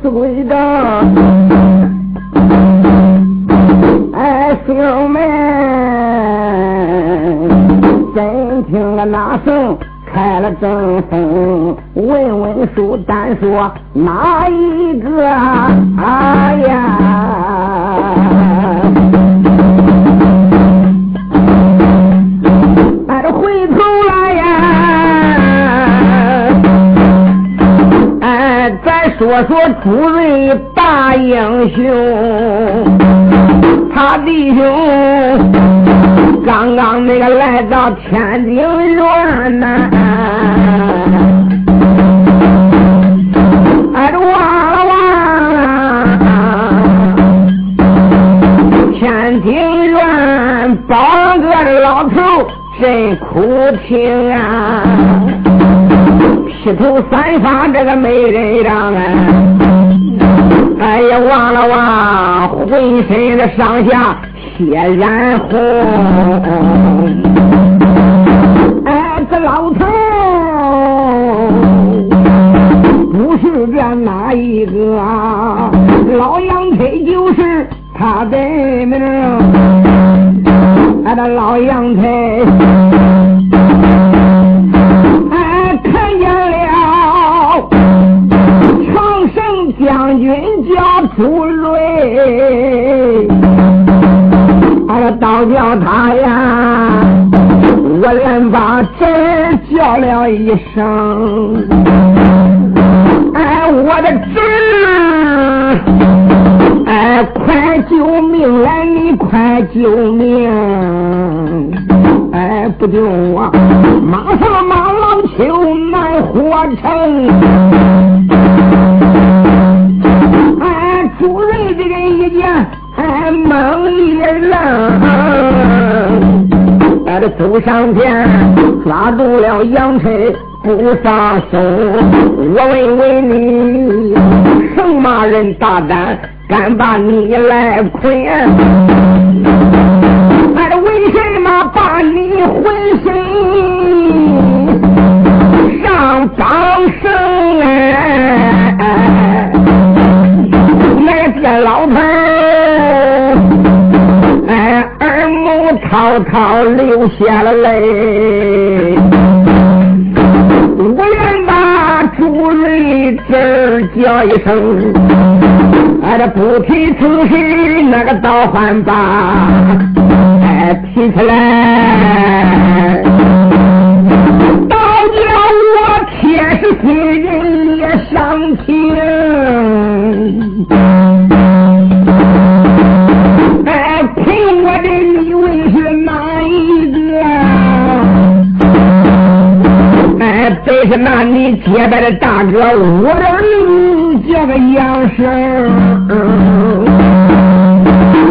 死鬼的，哎，兄们，真听了那声开了正风，问问书单说哪一个？哎呀！说说朱瑞大英雄，他弟兄刚刚那个来到天津院呐，俺都忘了忘了，天津院包个老头真苦情啊。披头散发，这个美人让啊！哎呀，忘了忘，浑身的上下血染红。哎，这老头不是这哪一个啊？老杨腿就是他的名。哎，这老杨腿。叫朱瑞，哎，倒叫他呀，我连把真叫了一声，哎，我的侄，哎，快救命来，你快救命！哎，不救我，马上马老秋南火城。一愣，哎，这走上前抓住了杨春不放松。我问问你，什么人大胆，敢把你来捆？俺，为什么把你浑身上绑绳？哎。这老头滔滔流下了泪。我愿把朱瑞儿叫一声，俺，这不提此事，那个倒换吧，哎，提起来，倒叫我铁石心人也伤情。那你结拜的大哥，我的儿子叫个样式。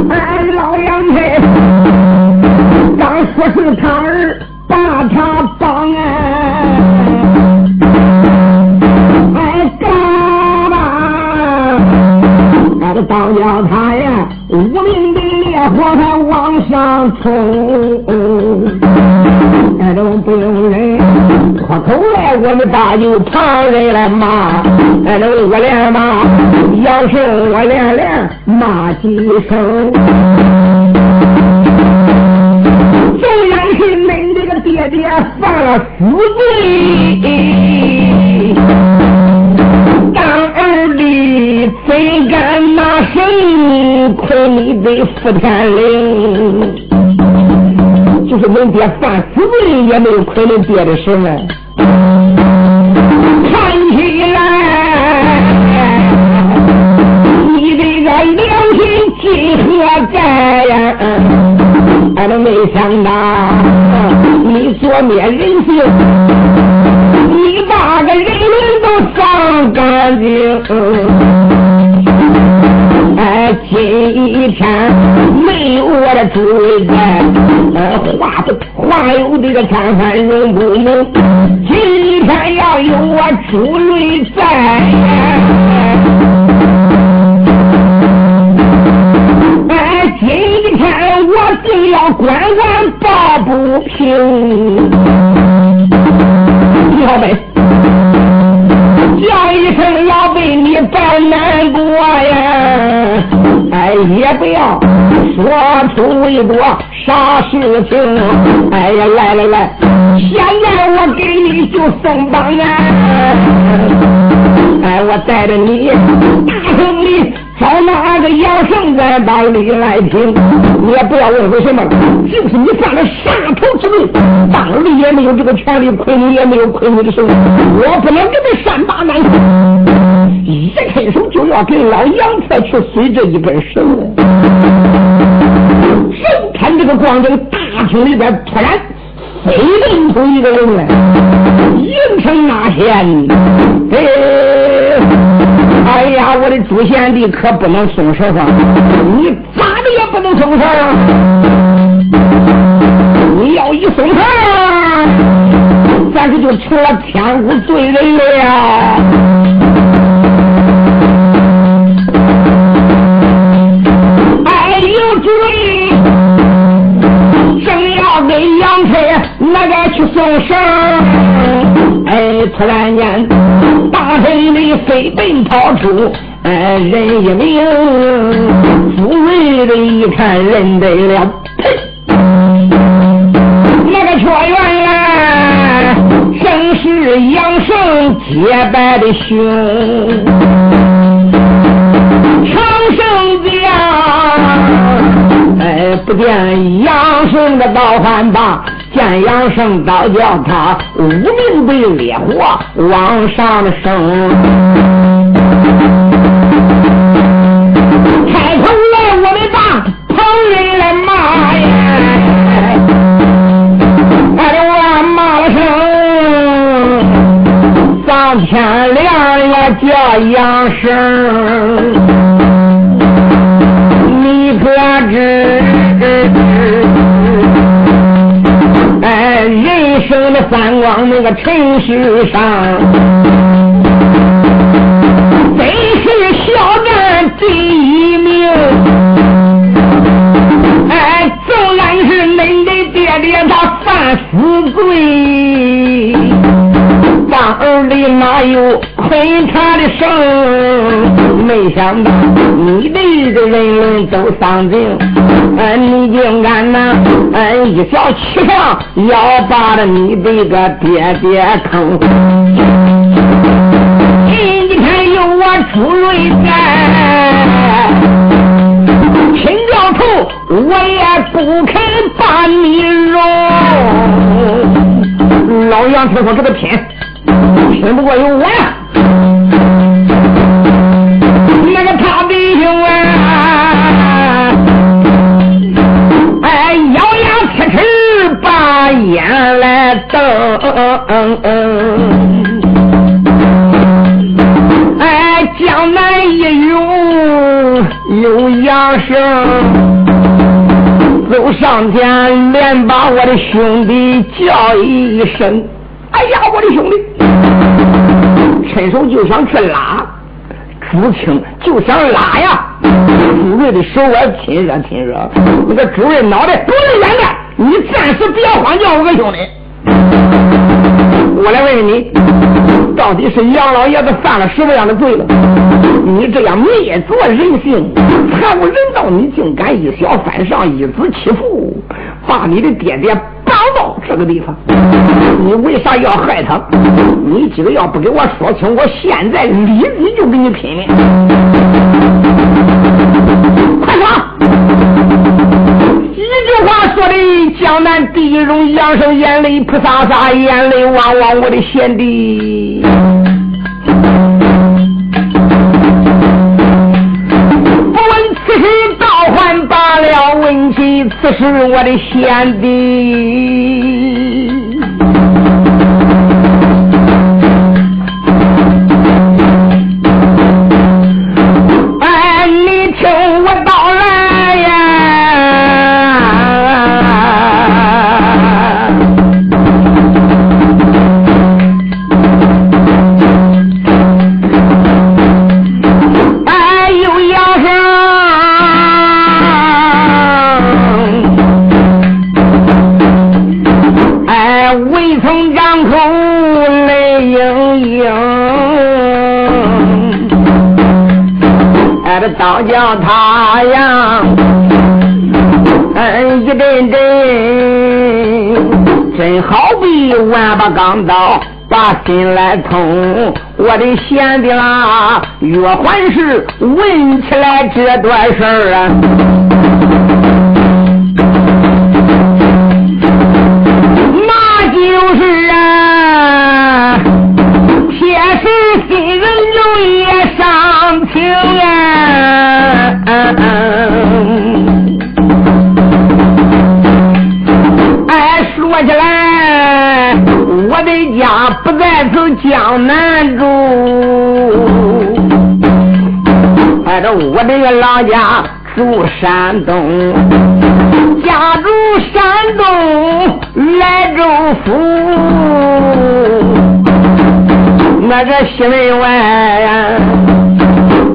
哎，老杨太刚说是他儿把他帮哎，哎干吧，那个当叫他呀，无名的烈火还往上冲。脱口来，我们大就旁人来骂，那种恶连骂，要是我连连骂几声。虽然是恁这个爹爹犯了死罪，当儿的怎敢拿神捆你的福天灵？就是恁爹犯死罪，也没有亏恁爹的事呢。看起来，你这个良心今何在呀？俺都没想到，你做灭人性，你把个人命都伤干净。哎，今天没有我的主人在，呃，话不话有这个三番人不能。今天要有我主人在，哎，今天我定要管管抱不平。小妹，叫一声老被你抱难过呀！哎，也不要说出为多啥事情。哎呀，来来来，现在我给你就送榜啊！哎，我带着你大胜利，找那个杨胜在把里来听。你也不要问为什么，就是你犯了杀头之罪，当里也没有这个权利，亏你也没有亏你的手，我不能给你善罢难一开手就要给老杨才去随这一根绳。正看这个光景，大厅里边突然飞奔出一个人来，迎城那县，哎。哎呀，我的朱贤弟可不能松手啊！你咋的也不能松手啊！你要一松手，咱这就成了天无罪人了。呀呦，主人，正要给杨车那个去送绳，哎，突然间。大阵里飞奔跑出，哎，人一名，朱瑞的一看认得了，呸！那个雀原来正是杨胜结拜的兄，长胜将，哎，不见杨胜的刀汉把。见杨胜倒叫他无名的烈火往上升，开口来我们把旁人来骂呀，俺我骂了声，上天亮也叫杨胜，你可知？人生的三光那个尘世上，真是小人第一名。哎，纵然是恁的爹爹他犯死罪，当儿的哪有亏他的生？没想到你的这人人都丧尽。哎，你竟敢呐！哎，一小气上要把着你的个爹爹坑！今天有我朱瑞在，亲掉头我也不肯把你容。老杨听说这个拼，拼不过有我！眼来瞪，哎，江南一勇有杨生，走上前连把我的兄弟叫一声，哎呀，我的兄弟，伸手就想去拉，朱青就想拉呀，朱瑞的手腕亲热亲热，那个朱瑞脑袋不能远点。你暂时别慌，叫我个兄弟。我来问问你，到底是杨老爷子犯了什么样的罪了？你这样灭绝人性、惨无人道，你竟敢以小犯上，以子欺父，把你的爹爹绑到这个地方，你为啥要害他？你今个要不给我说清，我现在立即就给你拼命！快说！一句话说的，江南第一荣，扬声眼泪扑撒撒，眼泪汪汪，我的贤弟。不问此事倒还罢了，问起此事，我的贤弟。叫他呀，嗯，一阵阵，真好比万把钢刀把心来捅。我的贤弟啦，越还是问起来这段事儿啊。的家不在此江南住，哎，这我这个老家住山东，家住山东莱州府，那个西门外，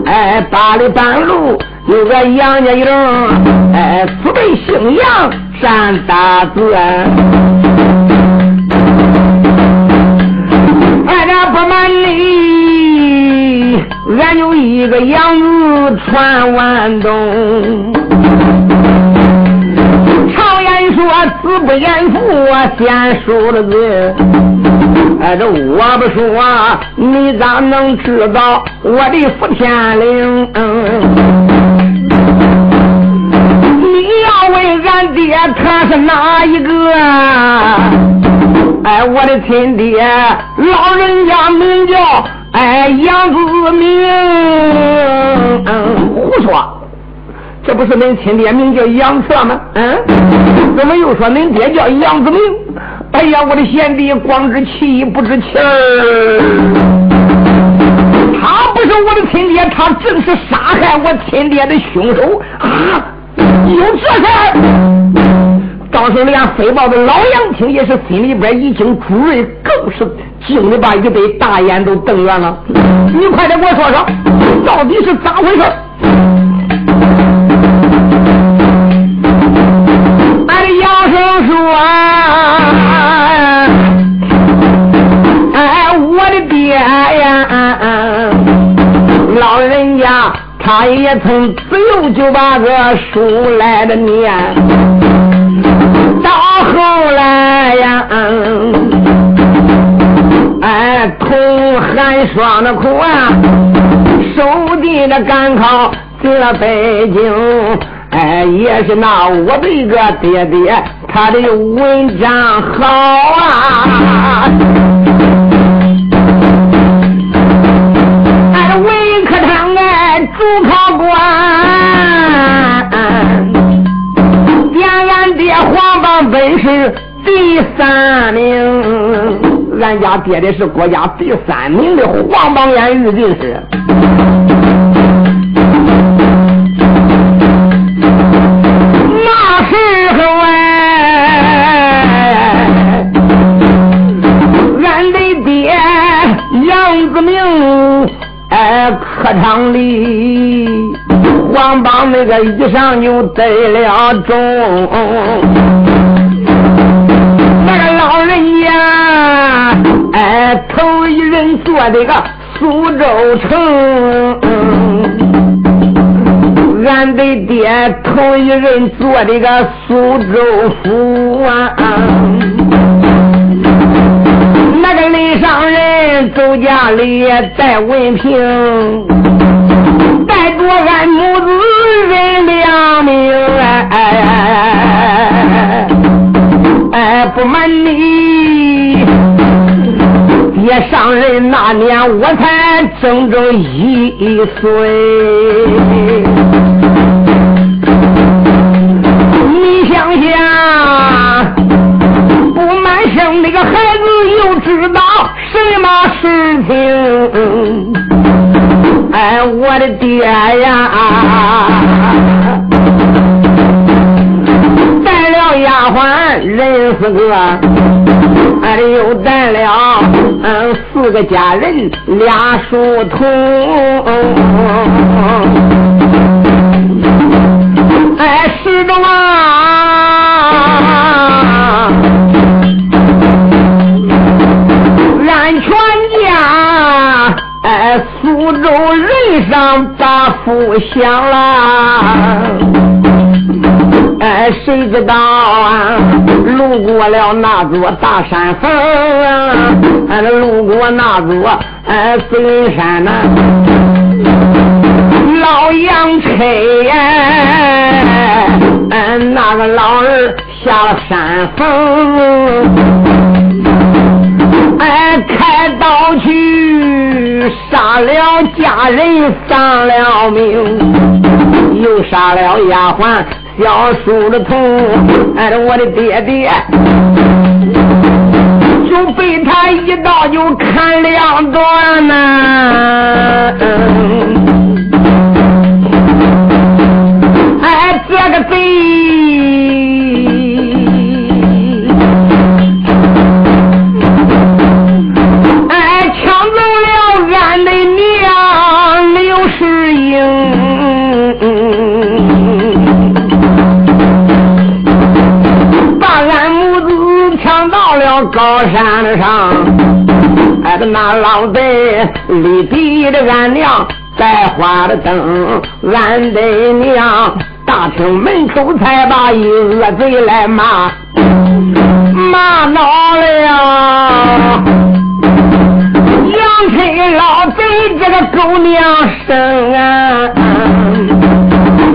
哎，八里半路有个杨家营，哎，祖辈姓杨，占大字。俺有一个养子传万东，常言说子不言父，先说了字。哎，这我不说，你咋能知道我的福天灵？你要问俺爹他是哪一个？哎，我的亲爹，老人家名叫。哎，杨子明，胡说！这不是恁亲爹名叫杨策吗？嗯，怎么又说恁爹叫杨子明？哎呀，我的贤弟，光知其一不知其二。他不是我的亲爹，他正是杀害我亲爹的凶手啊！有这事儿？当时连飞豹的老杨听也是心里边已经朱瑞，更是惊的把一对大眼都瞪圆了。你快点给我说说，到底是咋回事？俺的杨生说，哎，我的爹呀，老人家他也曾自幼就把个书来的念。到后来呀，哎，苦寒霜的苦啊，受地的赶考进了北京，哎，也是那我的一个爹爹，他的文章好啊，哎，文科堂哎，主考黄榜本是第三名，俺家爹的是国家第三名的黄榜眼日进士。那时候哎，俺的爹杨子明哎，课堂里。黄帮那个衣裳就得了中，哎头一人做的个苏州城，俺的爹头一人做的个苏州府啊，那个李上人周家里带文凭。带着俺母子认良命，哎哎，哎不瞒你，爹上任那年我才整整一岁，你想想，不瞒生那个孩子又知道什么事情？哎，我的爹呀，丫鬟认识个，俺又带了嗯四个家人俩书童，哎，始终啊。苏州人上把富乡了。哎，谁知道啊？路过了那座大山峰，哎，路过那座哎紫云山呐，老杨车呀，嗯，那个老儿下了山峰。哎，开刀去杀了家人，丧了命，又杀了丫鬟小叔的头。哎，我的爹爹就被他一刀就砍两段呐！哎，这个贼！高山上，挨着，那老贼立地的俺娘带花的灯，俺的娘大厅门口才把一恶贼来骂，骂恼了。杨春老贼这个狗娘生啊，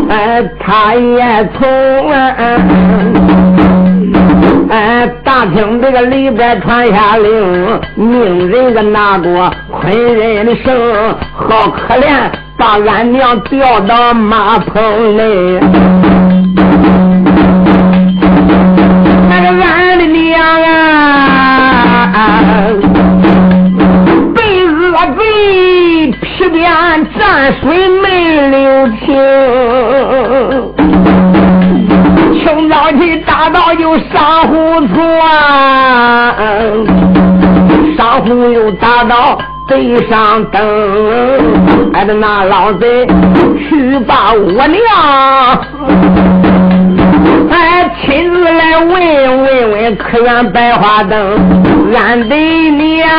哎，他也从。哎，大厅这个里边传下令，命人个拿过捆人的绳，好可怜，把俺娘吊到马棚里。朋友打到北上等，挨着那老贼去把我娘，俺亲自来问问问，可愿百花灯，俺的娘，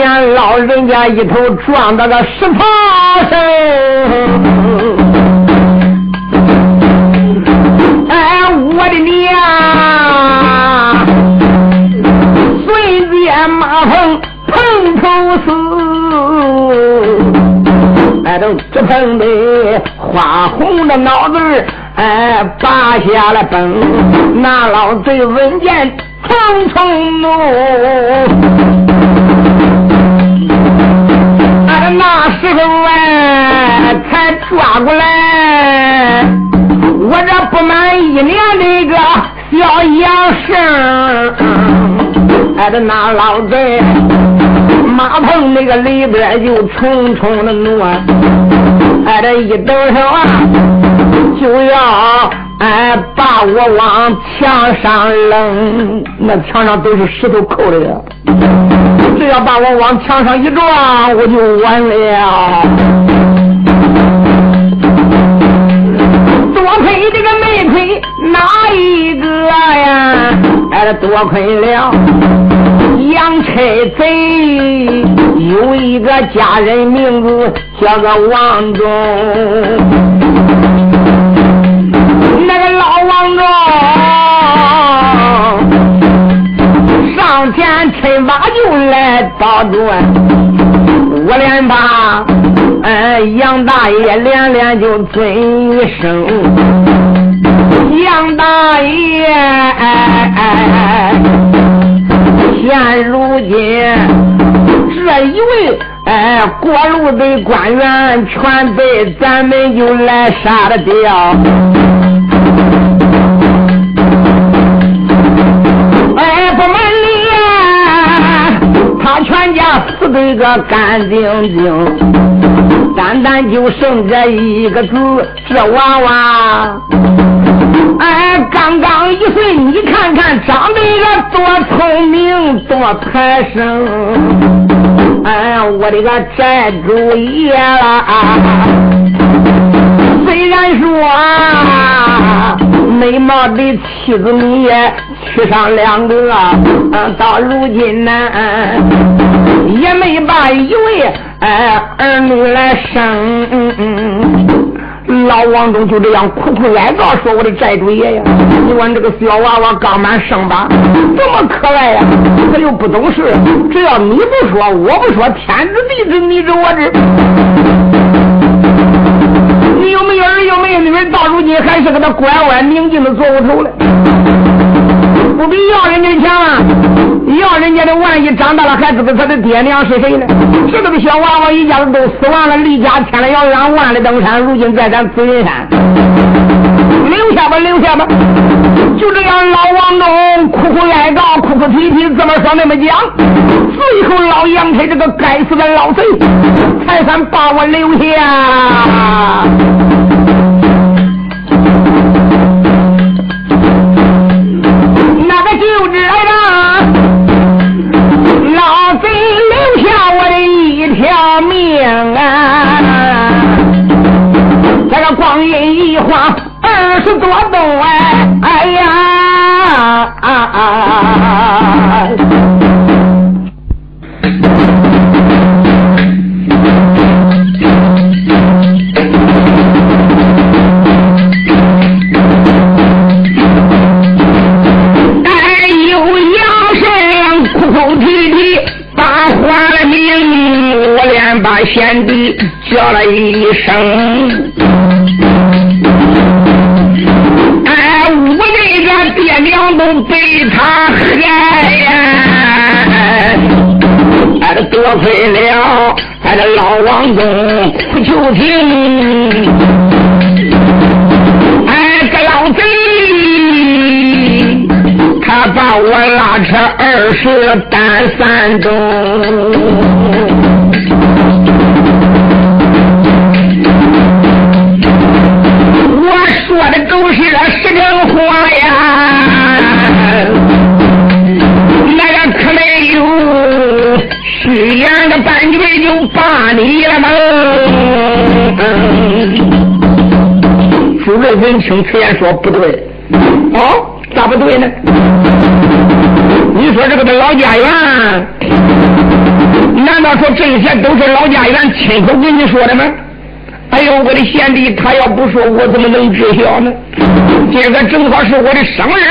好可怜，老人家一头撞到个石头上。哎，我的娘，孙子也马棚碰头死，哎，都直碰的花红的脑子哎，拔下了崩，那老贼闻见重重怒，那时候哎才抓过来，我这不满一年的个小杨生，哎这那老贼马棚那个里边就重重的怒，哎这一抖手啊。就要哎把我往墙上扔，那墙上都是石头扣的呀。只要把我往墙上一撞，我就完了。多亏这个没亏哪一个呀？哎，多亏了杨差贼，有一个家人名字叫做王忠。上前趁把就来保住，我连把哎杨大爷连连就尊一声，杨大爷，现如今这一位哎过路的官员全被咱们就来杀了掉。全家死得个干净净，单单就剩这一个字，这娃娃，哎，刚刚一岁，你看看长得个多聪明，多财生，哎，我的个债主爷了，虽！然说，啊美貌的妻子你也娶上两个，啊到如今呢，也没把一位儿女来生。老王忠就这样苦苦哀告说：“我的债主爷爷，你问这个小娃娃刚满生吧，这么可爱呀，他又不懂事。只要你不说，我不说，天知地知，你知我知。你有没有儿？有没有女儿？到如今还是个他拐弯拧劲的做不头了。”不比要人家强啊！要人家的，万一长大了还知道他的爹娘是谁呢？这个小娃娃一家子都死完了，离家千里遥远，万里登山，如今在咱紫云山，留下吧，留下吧。就这样，老王东哭哭哀告，哭哭啼啼，怎么说那么讲，最后老杨开这个该死的老贼，才算把我留下。为，了俺的老王公苦求情，哎，这老贼他把我拉扯二十担三重。文清此言说不对，哦，咋不对呢？你说这个的老家园，难道说这些都是老家园亲口跟你说的吗？哎呦，我的贤弟，他要不说，我怎么能知晓呢？今个正好是我的生日。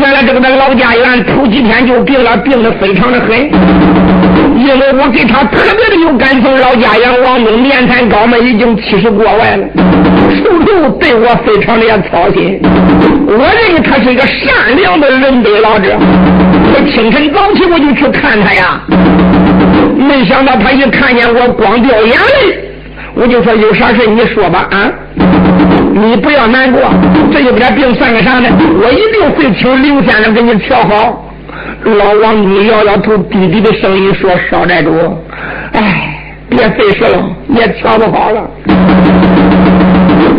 原来这个的老家园头几天就病了，病的非常的狠。因为我给他特别的有感情，老家养王东年产高门已经七十过外了，处处对我非常的操心。我认为他是一个善良的人得老者。我清晨早起我就去看他呀，没想到他一看见我，光掉眼泪。我就说有啥事你说吧啊，你不要难过，这有点病算个啥呢？我一定会请刘先生给你调好。老王你摇摇头，低低的声音说：“少寨主，哎，别费事了，也瞧不好了。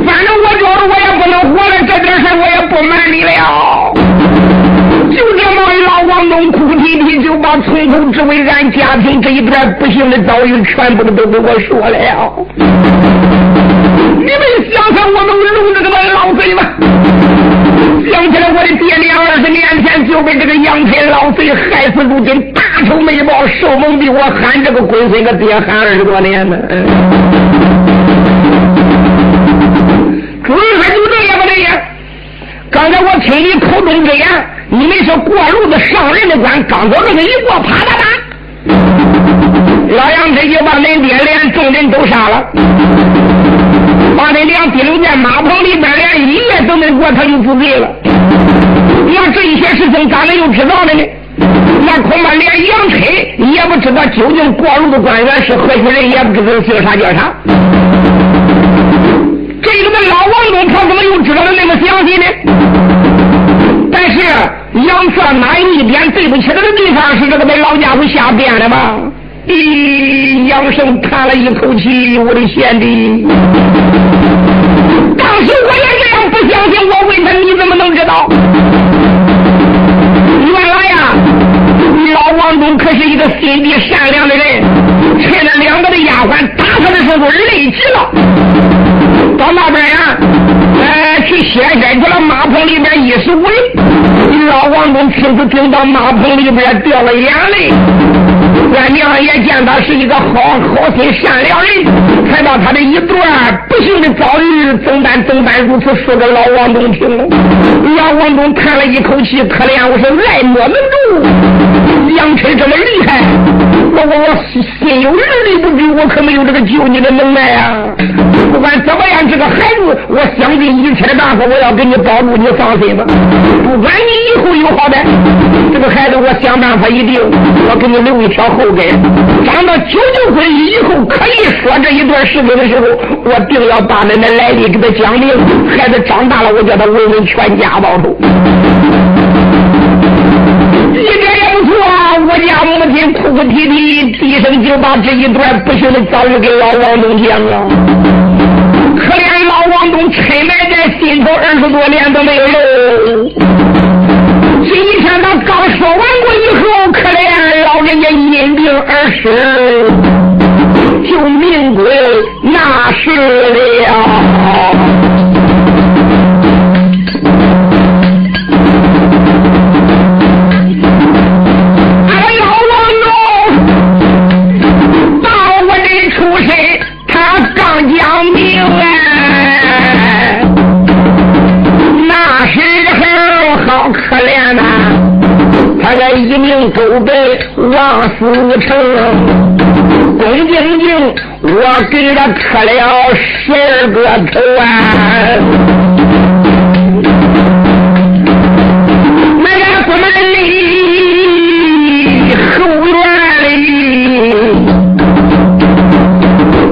反正我觉得我也不能活了，这点事我也不瞒你了。”就这么老王东哭啼啼，就把村头至尾俺家庭这一段不幸的遭遇全部的都给我说了。你们想想，我能容这个老贼吗？想起来我的爹娘二十年前就被这个杨天老贼害死，如今大仇没报，受蒙蔽，我喊这个鬼孙个爹喊二十多年了。主意说就这样不对呀？刚才我听你口中之言。你们是过路的上人的官，刚走这个一过，啪嗒嗒，老杨这就把恁爹连众人都杀了，把恁娘提溜在马棚里边，连一夜都没过，他就不罪了。那这一些事情咋能又知道的呢？那恐怕连杨春也不知道究竟过路的官员是何许人，也不知道叫啥叫啥。这个老王东他怎么又知道的那么详细呢？但是杨策哪有一点对不起他的地方？是这个被老家伙瞎编的吗？咦，杨生叹了一口气，我的贤弟，当时我也这样不相信，我问他你怎么能知道？原来呀，老王忠可是一个心地善良的人，趁着两个的丫鬟打他的时候累极了。把出了马棚里边一十五人。老王东亲自听到马棚里边掉了眼泪。俺娘也见他是一个好好心善良人，看到他的一段不幸的遭遇怎办怎办如此说给老王东听了。老王东叹了一口气，可怜我是爱莫能助，杨晨这么厉害，我我我心有余力不足，我可没有这个救你的能耐啊！我想尽一切的办法，我要给你保住，你放心吧。不管你以后有好歹，这个孩子我想办法一定，我给你留一条后。根长到九九岁以后，可以说这一段时间的时候，我定要把恁的来历给他讲明。孩子长大了，我叫他为人全家报仇，一点也不错。我家母亲哭哭啼啼，低声就把这一段不幸的遭遇给老王东讲了。东拆埋在心头二十多年都没有漏。今天他刚说完过以后，可怜老人家因病而死，就命归那时了。一命都被王思成，恭敬敬，我给他磕了十二个头啊！那个不门里后院里，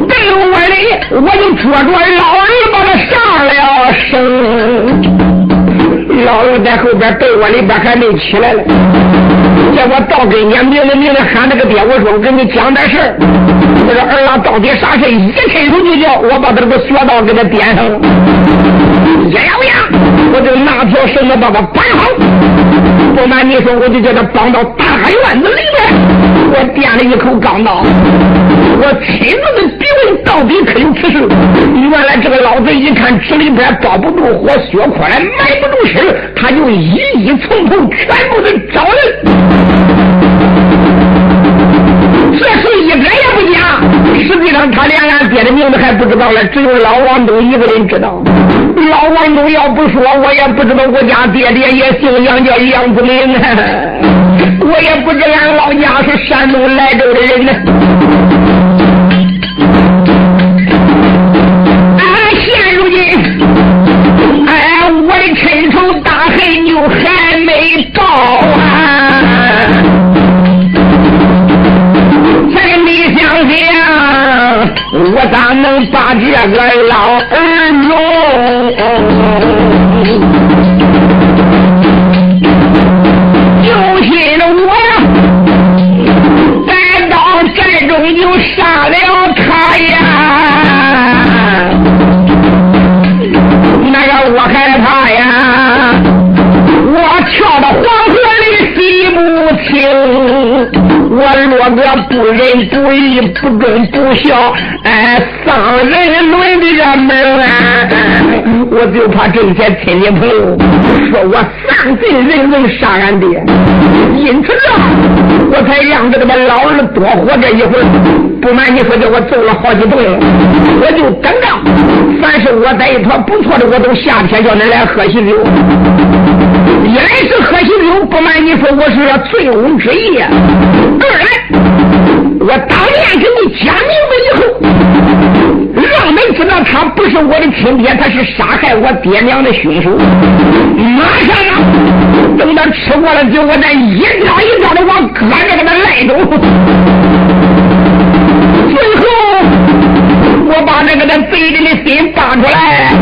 被窝里我就捉着老二把他上了身，老二在后边被窝里边还没起来了。叫我到跟前，明的明的喊那个爹，我说我给你讲点事儿。我说儿啊，到底啥事一伸手就叫，我把他这个穴道给他点上了。一咬牙，我就拿条绳子把他绑好。不瞒你说，我就叫他绑到大院子里面。我垫了一口钢刀，我亲自的到底可有此事。原来这个老贼一看这里边包不住火，血块埋不住身，他就一一从头全部的找人。这事一点也不假，实际上他连俺爹的名字还不知道了，只有老王东一个人知道。老王东要不说，我也不知道我家爹爹也姓杨，叫杨子明啊。我也不知俺老家是山东莱州的人呢。我咋能把这个老儿弄？个不仁不义、不忠不孝，哎，丧人伦的个门啊！我就怕这些亲戚朋友说我丧尽人伦，杀俺爹，因此啊。我才让这个老儿多活这一会，不瞒你说，叫我揍了好几顿，我就等着。凡是我在一坨不错的，我都夏天叫恁来喝喜酒。一来是喝喜酒，不瞒你说，我是醉翁之意；二来，我当面给你讲明白以后，让你知道他不是我的亲爹，他是杀害我爹娘的凶手。马上啊！等他吃过了酒，我再一招一招的往胳膊给他赖走。最后，我把这个他贼人的心扒出来，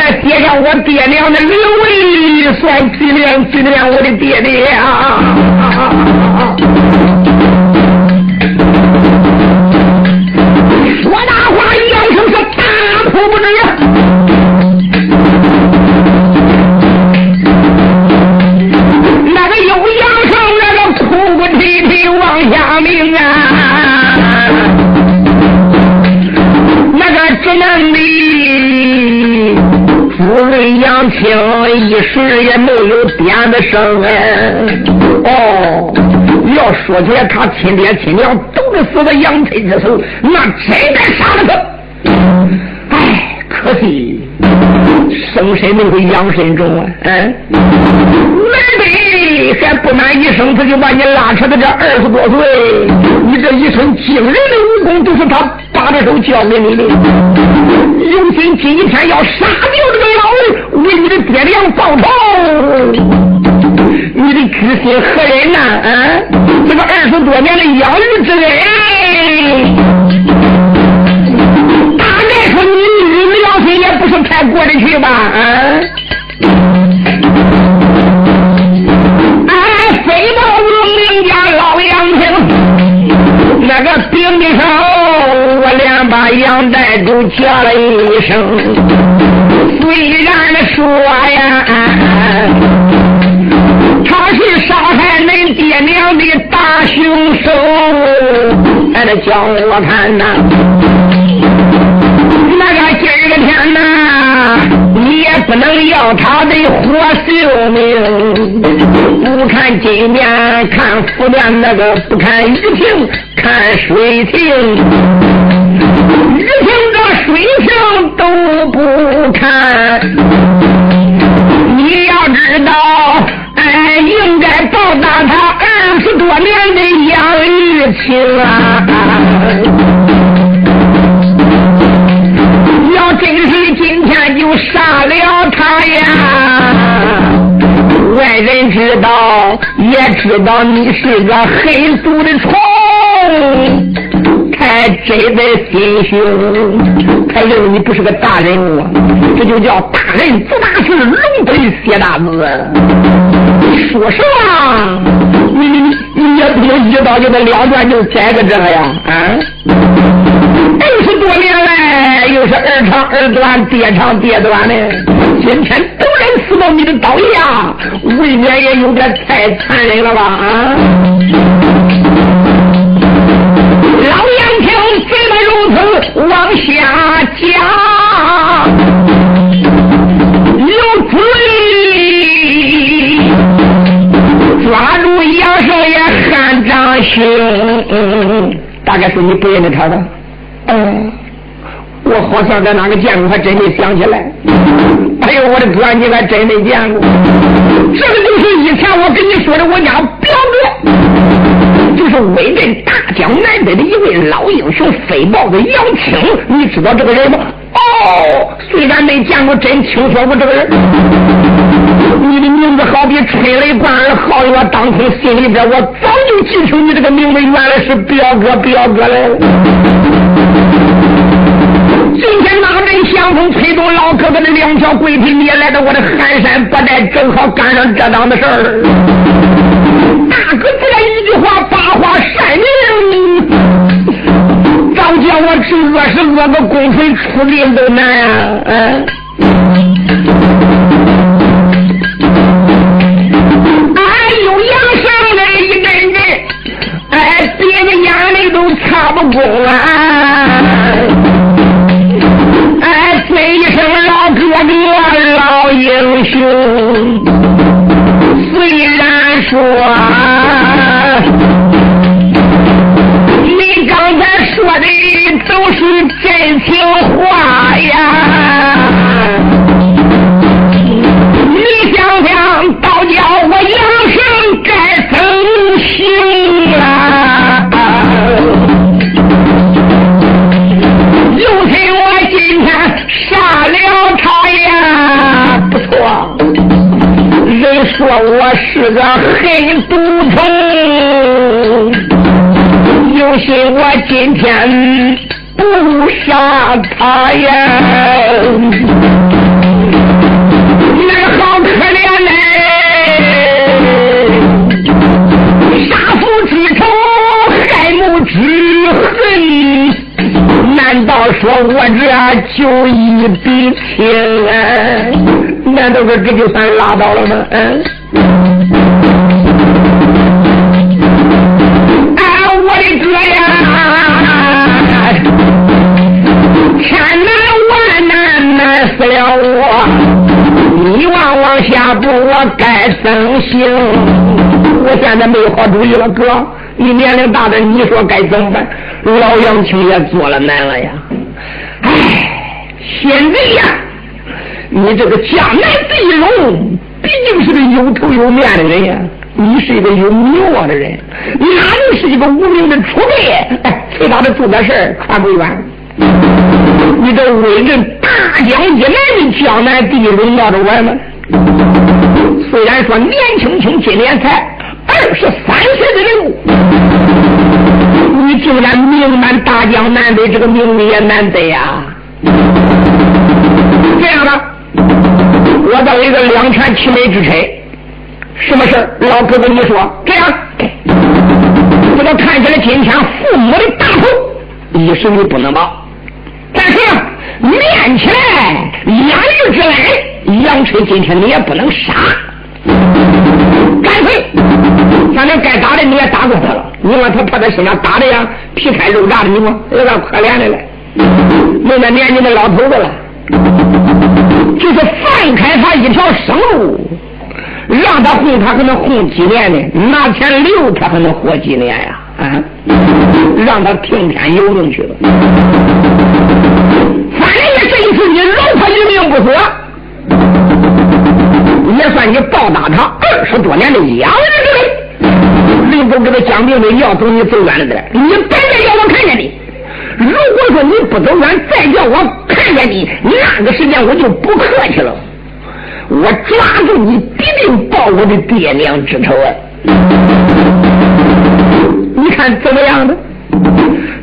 再写上我爹娘的灵位，算纪念纪念我的爹爹时也没有点的声哎。哦，要说起来，他亲爹亲娘都是死在杨翠之手，那真该杀了他。哎，可惜生身没会养身中啊！嗯，难得还不满一生，他就把你拉扯到这二十多岁，你这一身惊人的武功都是他把着手教给你的，有心今天要杀你这个老人，为你的爹娘报仇。你的居心何忍呐？啊，这个二十多年的养育之恩，大概说你你良心也不是太过得去吧？啊，俺飞到我名家老杨平，那个病的时候，我连把杨带都叫了一声，虽然说呀。他是杀害恁爹娘的大凶手，俺得叫我看呐！那个今儿个天呐，你也不能要他的活性命。不看金面，看福面，那个不看雨晴，看水情。雨晴这水情都不看，你要知道。哎应该报答他二十多年的养育情啊！要真是今天就杀了他呀，外人知道也知道你是个黑毒的虫。还真的心胸，他认为你不是个大人物，这就叫大人不大事，龙腿写大字。你说实话，你你你也不能一刀就那两断就摘个这个呀啊！二十多年来，又是二长二短，爹长爹短的，今天突然死到你的刀下，未免也有点太残忍了吧啊！怎么如此往下讲？有嘴抓住杨少爷汉掌心，大概是你不认得他吧？嗯，我好像在哪个见过，还真没想起来。哎呦，我的哥，你还真没见过。这个就是以前我跟你说的，我家表哥。就是威震大江南北的一位老英雄，飞豹子杨青，你知道这个人吗？哦，虽然没见过，真听说过这个人。你的名字好比春雷贯耳，皓月当空，心里边我早就记清你这个名字，原来是表哥，表哥来了。今天那人相逢，推动老哥哥的两条鬼腿，你也来到我的寒山不带，正好赶上这档子事儿。大哥，这一句话八话善命，早叫我这饿是饿个公孙出力都难啊！是个黑毒虫，有心我今天不杀他呀！那好可怜嘞，杀父之仇，害母之恨，难道说我这就一笔钱啊？难道说这就算拉倒了吗？嗯。下步我该生性。我现在没有好主意了，哥，你年龄大的，你说该怎么办？老杨青也做了难了呀。唉，现在呀，你这个江南第一荣，毕竟是个有头有面的人呀。你是一个有名望的人，你哪能是一个无名的储备？哎，随他的做的事儿传不远。你这威震大江以南的江南第一荣闹着玩吗？虽然说年轻轻，今年才二十三岁的人物，你竟然名满大江南北，这个名利也难得呀！这样的，我到一个两全其美之差。什么事老哥跟你说，这样，这个看起来今天父母的大仇，一时你不能报，但是面起来养育之恩，杨春今天你也不能杀，干脆，反正该打的你也打过他了，你说他趴在身上打的呀，皮开肉绽的，你说有点可怜的了，那年纪的老头子了，就是放开他一条生路。让他混，他还能混几年呢？拿钱留他，还能活几年呀？啊！让他听天由命去了。反正也这一次你饶他一命不说，也算你报答他二十多年的养育之恩。临走给他讲病的，要走你走远了点，你别再叫我看见你。如果说你不走远，再叫我看见你，那个时间我就不客气了。我抓住你，必定报我的爹娘之仇啊！你看怎么样的？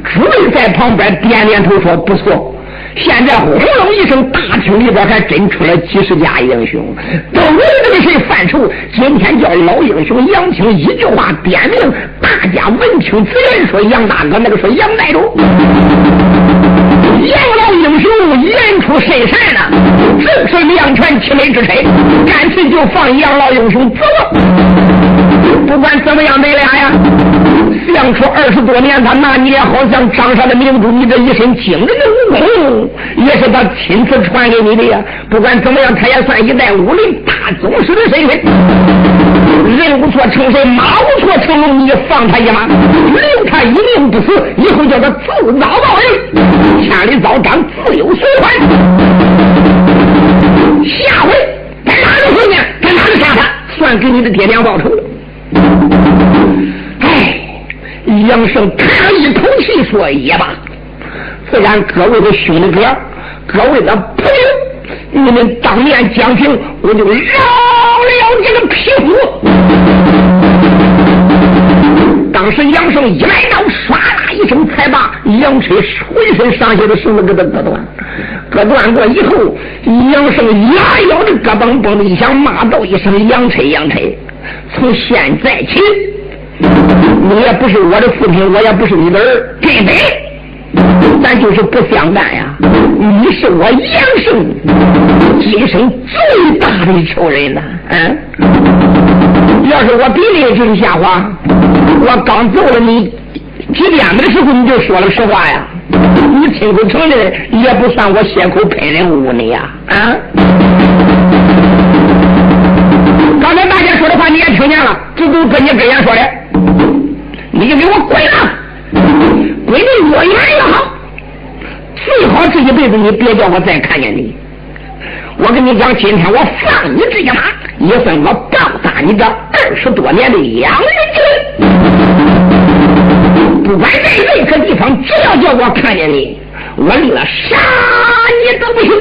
朱瑞在旁边点点头说：“不错。”现在轰隆一声，大厅里边还真出来几十家英雄，都为这个事犯愁。今天叫老英雄杨青一句话点名，大家闻听此言，说杨大哥，那个说杨寨主。杨老英雄言出甚善呐，正是两全其美之臣，干脆就放杨老英雄走了。不管怎么样，你俩呀，相处二十多年，他拿你也好像掌上的明珠，你这一身惊人的武功，也是他亲自传给你的呀。不管怎么样，他也算一代武林大宗师的身份。人无错成神，马无错成龙，你放他一马，留他一命不死，以后叫他自遭报应，千里遭斩，自有循环。下回在哪里碰见，在哪里杀他，算给你的爹娘报仇了。杨胜叹一口气说：“也罢，自然各位的兄弟哥，各位的朋友，你们当面讲情，我就饶了这个匹夫。”当时杨胜一来到，唰啦一声才把杨春浑身上下的绳子给他割断，割断过以后，杨胜牙咬的咯嘣嘣的一响，骂道一声：“杨春，杨春！从现在起，你也不是我的父亲，我也不是你的儿，根本咱就是不相干呀！你是我杨胜今生最大的仇人呐！嗯，要是我比你就是瞎话，我刚揍了你几鞭子的时候，你就说了实话呀！你亲口承认，也不算我血口喷人污你呀！啊！刚才大家说的话你也听见了，这都跟你跟前说的，你就给我滚了，滚得越远越好，最好这一辈子你别叫我再看见你。我跟你讲，今天我放你这一马，也算我报答你这二十多年的养育之恩。不管在任何地方，只要叫我看见你，我立了杀你都不行。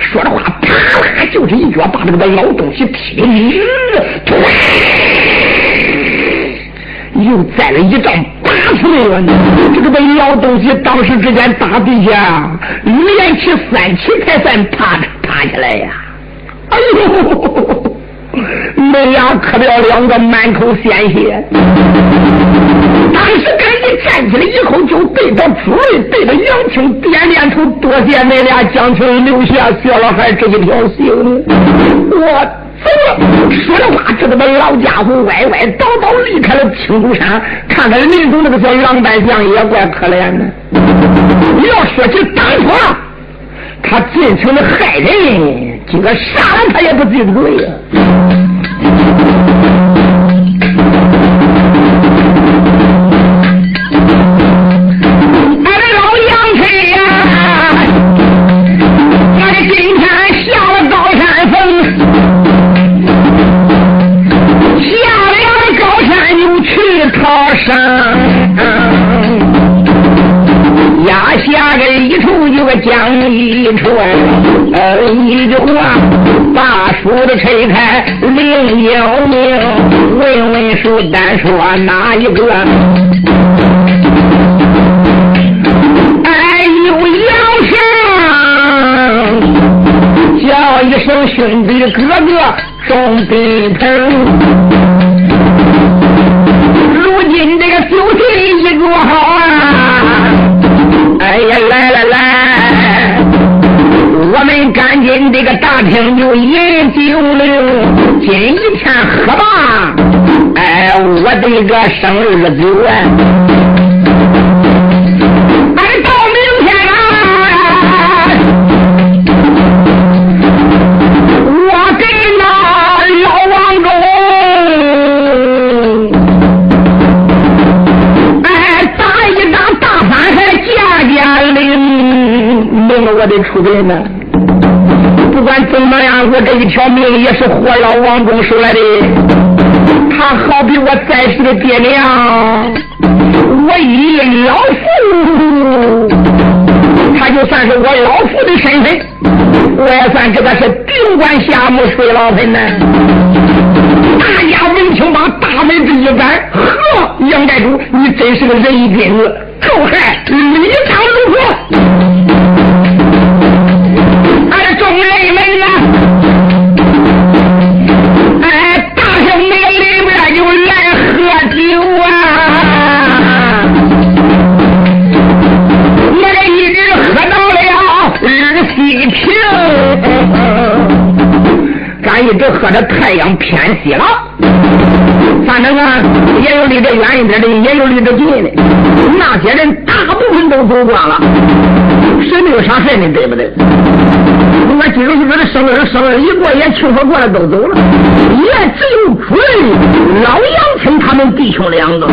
说的话，啪啦就是一脚把这个老东西踢的，又栽了一丈八寸了。这个老东西当时之间打地下，连起三起才算爬爬起来呀！哎呦，恁俩磕掉两个满口鲜血。当时赶紧站起来，以后就对着主位，对着杨青点点头，多谢恁俩将情留下小老孩这一条性命。我走了。说的话，这个老家伙歪歪倒倒离开了青竹山。看看林中那个叫杨半相，也怪可怜的。你要说起当初他尽情的害人，今个杀了他也不顶罪呀。腰上。压下个一处一个将一处儿一句话把书的吹开另有名问问书单说哪一个？哎呦腰上叫一声兄弟的哥哥兄弟疼如今这个就是一个好啊！哎呀，来来来，我们赶紧这个大厅就饮酒了，今一天喝吧，哎，我这个生日酒啊。我的出人呢？不管怎么样，我这一条命也是活到王中收来的。他好比我在世的爹娘，我一老父，他就算是我老父的身份，我也算这个是顶官下木水老坟呢。大家闻听把大门这一关，呵，杨寨主，你真是个仁义君子，够害，立场如何？众人们呐，哎，大圣那个里边就来喝酒啊！那个一直喝到了日西平，咱一直喝着太阳偏西了。反正啊，也有离得远一点的，也有离得近的。那些人大部分都走光了，谁没有啥事呢？对不对？我今儿个的生日，生日一过，也庆贺过了，都走了，也只有准老杨村他们弟兄两个。